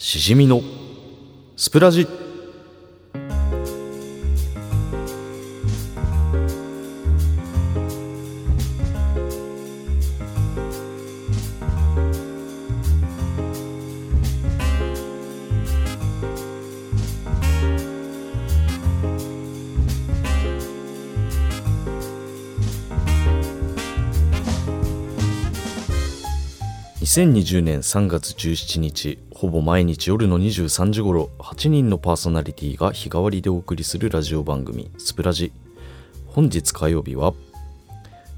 しじみのスプラジ。2020年3月17日ほぼ毎日夜の23時頃8人のパーソナリティが日替わりでお送りするラジオ番組スプラジ。本日火曜日は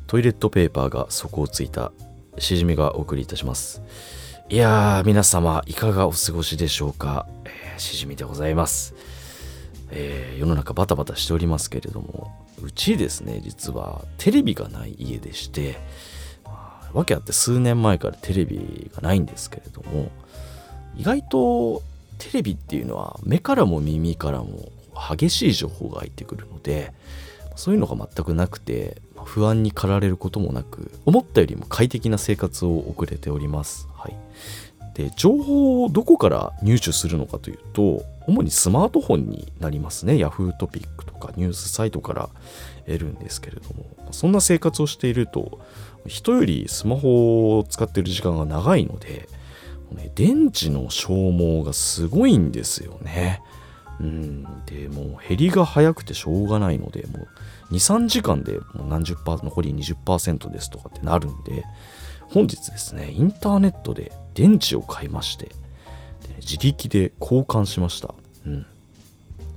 トイレットペーパーが底をついたしじみがお送りいたします。いやー皆様いかがお過ごしでしょうか、えーしじみでございます、えー世の中バタバタしておりますけれどもうちですね実はテレビがない家でしてまあわけあって数年前からテレビがないんですけれども意外とテレビっていうのは目からも耳からも激しい情報が入ってくるのでそういうのが全くなくて不安に駆られることもなく思ったよりも快適な生活を送れております。はい、で情報をどこから入手するのかというと主にスマートフォンになりますね。Yahoo トピックとかニュースサイトから得るんですけれども。そんな生活をしていると人よりスマホを使っている時間が長いのでね電池の消耗がすごいんですよね。うん、でもう減りが早くてしょうがないのでもう23時間でもう何十パー残り20%ですとかってなるんで本日ですねインターネットで電池を買いましてで自力で交換しました、うん、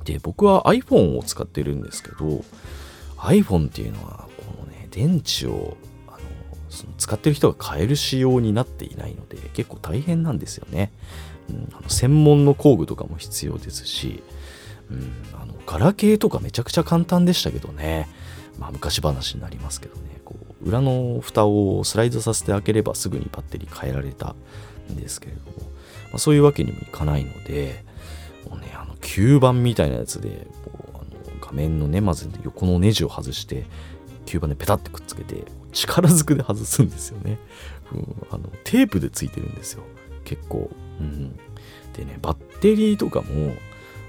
で僕は iPhone を使ってるんですけど iPhone っていうのはこのね電池をその使ってる人が買える仕様になっていないので結構大変なんですよね、うん、あの専門の工具とかも必要ですし、うん、あのガラケーとかめちゃくちゃ簡単でしたけどね。まあ昔話になりますけどね。こう裏の蓋をスライドさせて開ければすぐにバッテリー変えられたんですけれども、まあ、そういうわけにもいかないのでもうねあの吸盤みたいなやつでこうあの画面のねまず横のネジを外して吸盤でペタッてくっつけて力ずくで外すんですよね、うん、あのテープでついてるんですよ。結構、うん、でねバッテリーとかも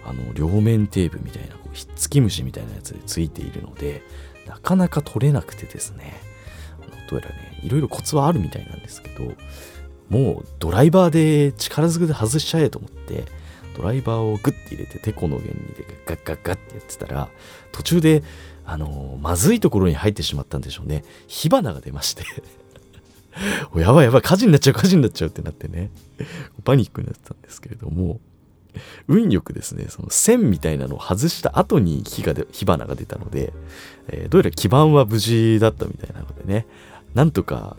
あの両面テープみたいなこうひっつき虫みたいなやつでついているのでなかなか取れなくてですね。あのどうやらねいろいろコツはあるみたいなんですけどもうドライバーで力ずくで外しちゃえと思ってドライバーをグッて入れててこの原理でガッガッガッってやってたら途中であのまずいところに入ってしまったんでしょうね。火花が出まして。やばいやばい。火事になっちゃう火事になっちゃうってなってね。パニックになってたんですけれども。運よくですねその線みたいなのを外した後に火がで火花が出たので、えーどうやら基板は無事だったみたいなのでね。なんとか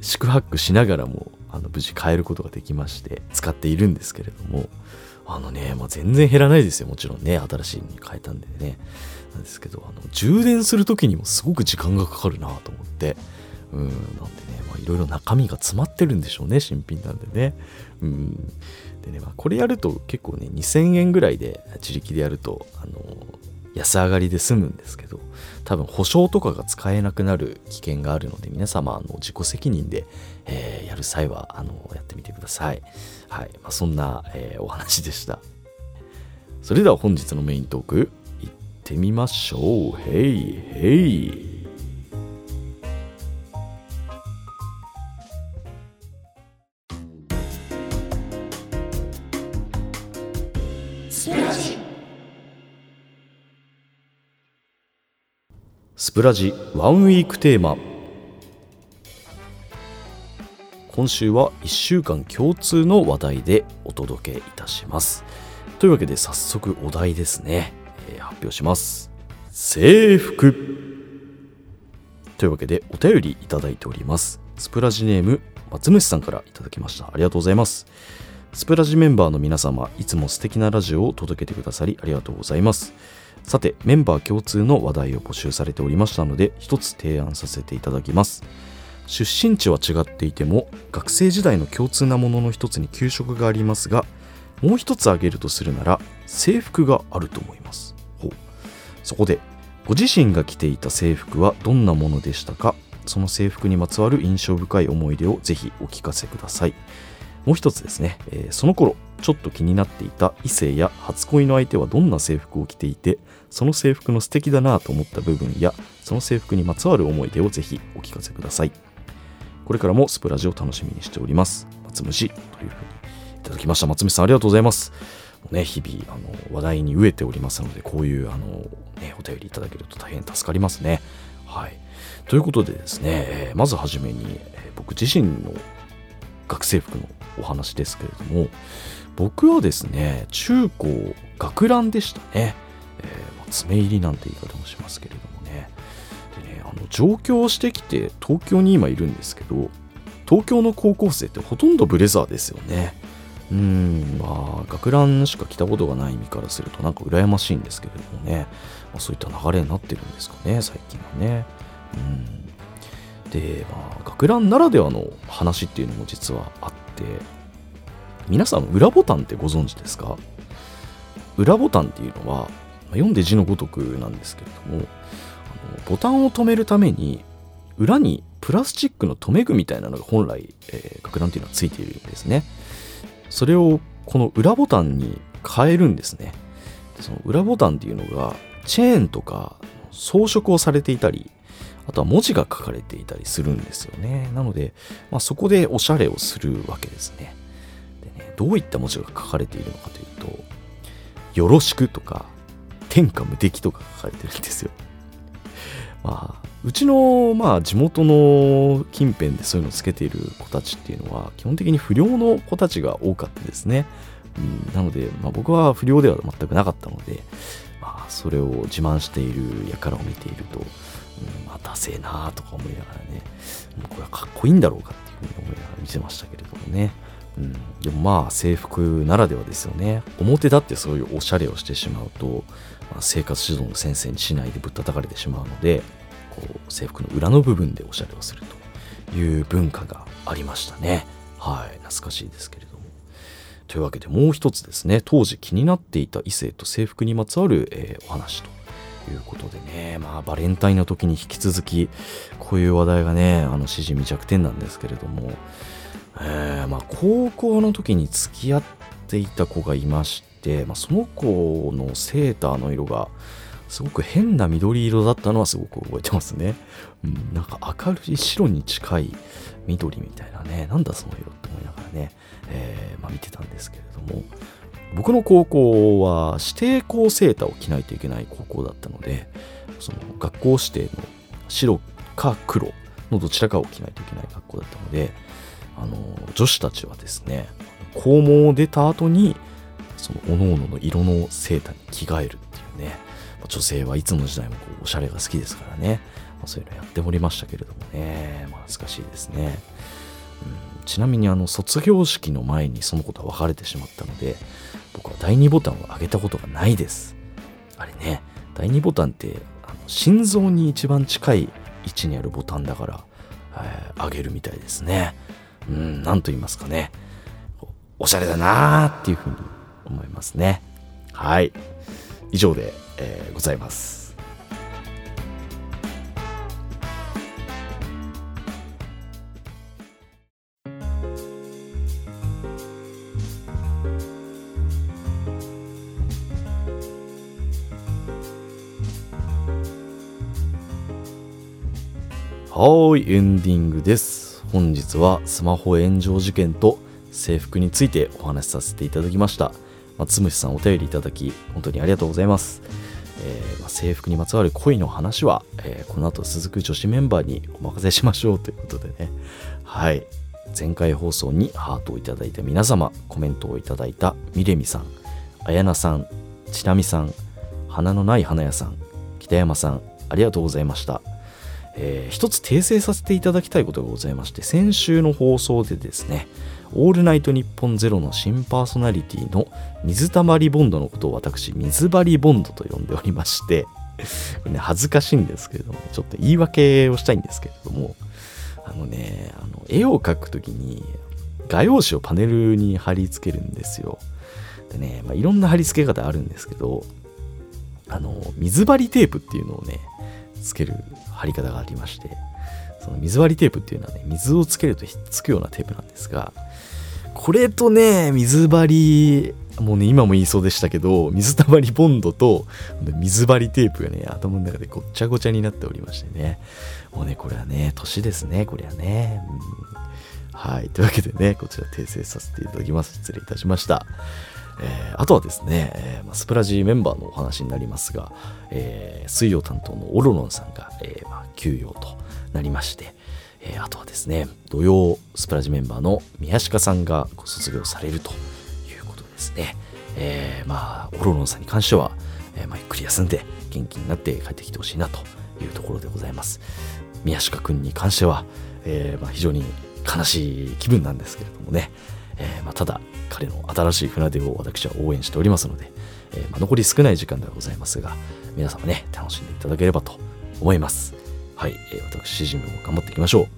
四苦八苦しながらもあの無事変えることができまして使っているんですけれども。あのね、まあ、全然減らないですよもちろんね新しいのに変えたんでね。なんですけどあの充電する時にもすごく時間がかかるなと思って。うんなんでねまあいろいろ中身が詰まってるんでしょうね新品なんでね。うん。でね、まあ、これやると結構ね2000円ぐらいで自力でやるとあの安上がりで済むんですけど多分保証とかが使えなくなる危険があるので皆様あの自己責任で、えーやる際はあのやってみてください。はい、まあ、そんな、えーお話でした。それでは本日のメイントークいってみましょう。ヘイヘイ。スプラジスプラジワンウィークテーマ。今週は1週間共通の話題でお届けいたします。というわけで早速お題ですね、えー発表します。制服。というわけでお便りいただいております。スプラジネーム松虫さんからいただきました。ありがとうございます。スプラジメンバーの皆様いつも素敵なラジオを届けてくださりありがとうございます。さてメンバー共通の話題を募集されておりましたので一つ提案させていただきます。出身地は違っていても学生時代の共通なものの一つに給食がありますがもう一つ挙げるとするなら制服があると思います。ほう。そこでご自身が着ていた制服はどんなものでしたか？その制服にまつわる印象深い思い出をぜひお聞かせください。もう一つですね、えーその頃ちょっと気になっていた異性や初恋の相手はどんな制服を着ていてその制服の素敵だなと思った部分やその制服にまつわる思い出をぜひお聞かせください。これからもスプラジを楽しみにしております。松虫というふうにいただきました。松虫さんありがとうございます。ね、日々あの話題に飢えておりますのでこういうあの、ね、お便りいただけると大変助かりますね。はい、ということでですね、えー、まずはじめに、えー、僕自身の学生服のお話ですけれども僕はですね中高学ランでしたね、爪入りなんて言い方もしますけれどもねでねあの上京してきて東京に今いるんですけど東京の高校生ってほとんどブレザーですよねうん、まあ、学ランしか着たことがない身からするとなんか羨ましいんですけれどもね、まあ、そういった流れになってるんですかね、最近はね。うん。で、まあ、学ランならではの話っていうのも実はあって、皆さん裏ボタンってご存知ですか？裏ボタンっていうのは、読んで字のごとくなんですけれども、あのボタンを止めるために裏にプラスチックの留め具みたいなのが本来、えー、学ランっていうのはついているんですね。それをこの裏ボタンに変えるんですね。その裏ボタンっていうのがチェーンとか装飾をされていたり、あとは文字が書かれていたりするんですよね。なので、まあ、そこでおしゃれをするわけですね。でね、どういった文字が書かれているのかというと、よろしくとか、天下無敵とか書かれてるんですよ。まあ、うちの、まあ、地元の近辺でそういうのをつけている子たちっていうのは、基本的に不良の子たちが多かったですね。うん、なので、まあ、僕は不良では全くなかったので、まあ、それを自慢している輩を見ていると、うん、まあ、ダセえなとか思いながらね、これはかっこいいんだろうかっていうふうに思いながら見てましたけれどもね。うん、でもまあ制服ならではですよね。表だってそういうおしゃれをしてしまうと、まあ、生活指導の先生にしないでぶったたかれてしまうので、こう制服の裏の部分でおしゃれをするという文化がありましたね。はい、懐かしいですけれども。というわけでもう一つですね、当時気になっていた異性と制服にまつわる、えー、お話ということでね、まあバレンタインの時に引き続きこういう話題がね、あの支持未着点なんですけれども、えー、まあ高校の時に付き合っていた子がいまして、まあ、その子のセーターの色がすごく変な緑色だったのはすごく覚えてますね。うん、なんか明るい白に近い緑みたいなね、なんだその色って思いながらね、えー、まあ、見てたんですけれども、僕の高校は指定校セーターを着ないといけない高校だったので、その学校指定の白か黒のどちらかを着ないといけない学校だったので、あの女子たちはですね、校門を出た後に、その各々の色のセーターに着替えるっていうね、ま女性はいつの時代もこうおしゃれが好きですからね、まあ、そういうのやっておりましたけれどもね、まあ、懐かしいですね。うん、ちなみにあの卒業式の前にそのことは別れてしまったので、僕は第2ボタンを上げたことがないです。あれね、第2ボタンってあの心臓に一番近い位置にあるボタンだから、えー、上げるみたいですね。うん、なんと言いますかね。おしゃれだなーっていうふうに思いますね。はい。以上でえー、ございます。はい、エンディングです。本日はスマホ炎上事件と制服についてお話しさせていただきました。松虫さんお便りいただき、本当にありがとうございます。えー、まあ、制服にまつわる恋の話は、えー、この後続く女子メンバーにお任せしましょうということでね。はい。前回放送にハートをいただいた皆様、コメントをいただいたみれみさん、あやなさん、ちなみさん、花のない花屋さん、北山さん、ありがとうございました。えー、一つ訂正させていただきたいことがございまして、先週の放送でですね、オールナイトニッポンゼロの新パーソナリティの水溜りボンドのことを私、水張りボンドと呼んでおりまして、こ れね、恥ずかしいんですけれども、ちょっと言い訳をしたいんですけれども、あのね、あの絵を描くときに画用紙をパネルに貼り付けるんですよ。でね、まあ、いろんな貼り付け方あるんですけど、あの、水張りテープっていうのをね、つける貼り方がありまして、その水割りテープっていうのはね、水をつけるとひっつくようなテープなんですが、これとね水張りもうね今も言いそうでしたけど水たまりボンドと水張りテープがね頭の中でごっちゃごちゃになっておりましてね。もうねこれはね年ですねこれはね、うん、はい。というわけでねこちら訂正させていただきます。失礼いたしました。えー、あとはですね、えースプラジメンバーのお話になりますが、えー、水曜担当のオロロンさんが、えーまあ、休養となりまして、えー、あとはですね土曜スプラジメンバーの宮鹿さんがご卒業されるということですね、えー、まあ、オロロンさんに関しては、えー、まあ、ゆっくり休んで元気になって帰ってきてほしいなというところでございます。宮下くんに関しては、えー、まあ、非常に悲しい気分なんですけれどもね、えまあ、ただ彼の新しい船出を私は応援しておりますので、えまあ、残り少ない時間ではございますが、皆様ね、楽しんでいただければと思います。はい、えー、私、シジムも頑張っていきましょう。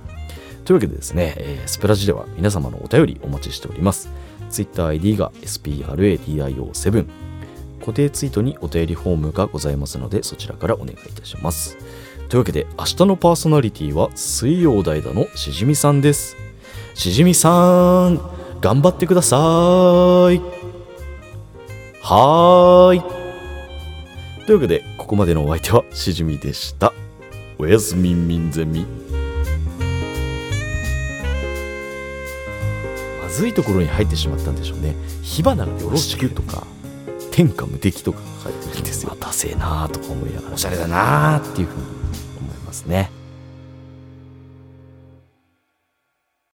というわけでですね、えー、スプラジでは皆様のお便りお待ちしております。TwitterID が SPRADIO7 固定ツイートにお便りフォームがございますのでそちらからお願いいたしますというわけで明日のパーソナリティは水曜代打のしじみさんですしじみさん頑張ってください。はーい。というわけでここまでのお相手はしじみでした。おやすみんみんゼミずいところに入ってしまったんでしょうね。火花がよろしくとか天下無敵とか書いてるんですよ。ダセえなーとか思いながら。おしゃれだなーっていうふうに思いますね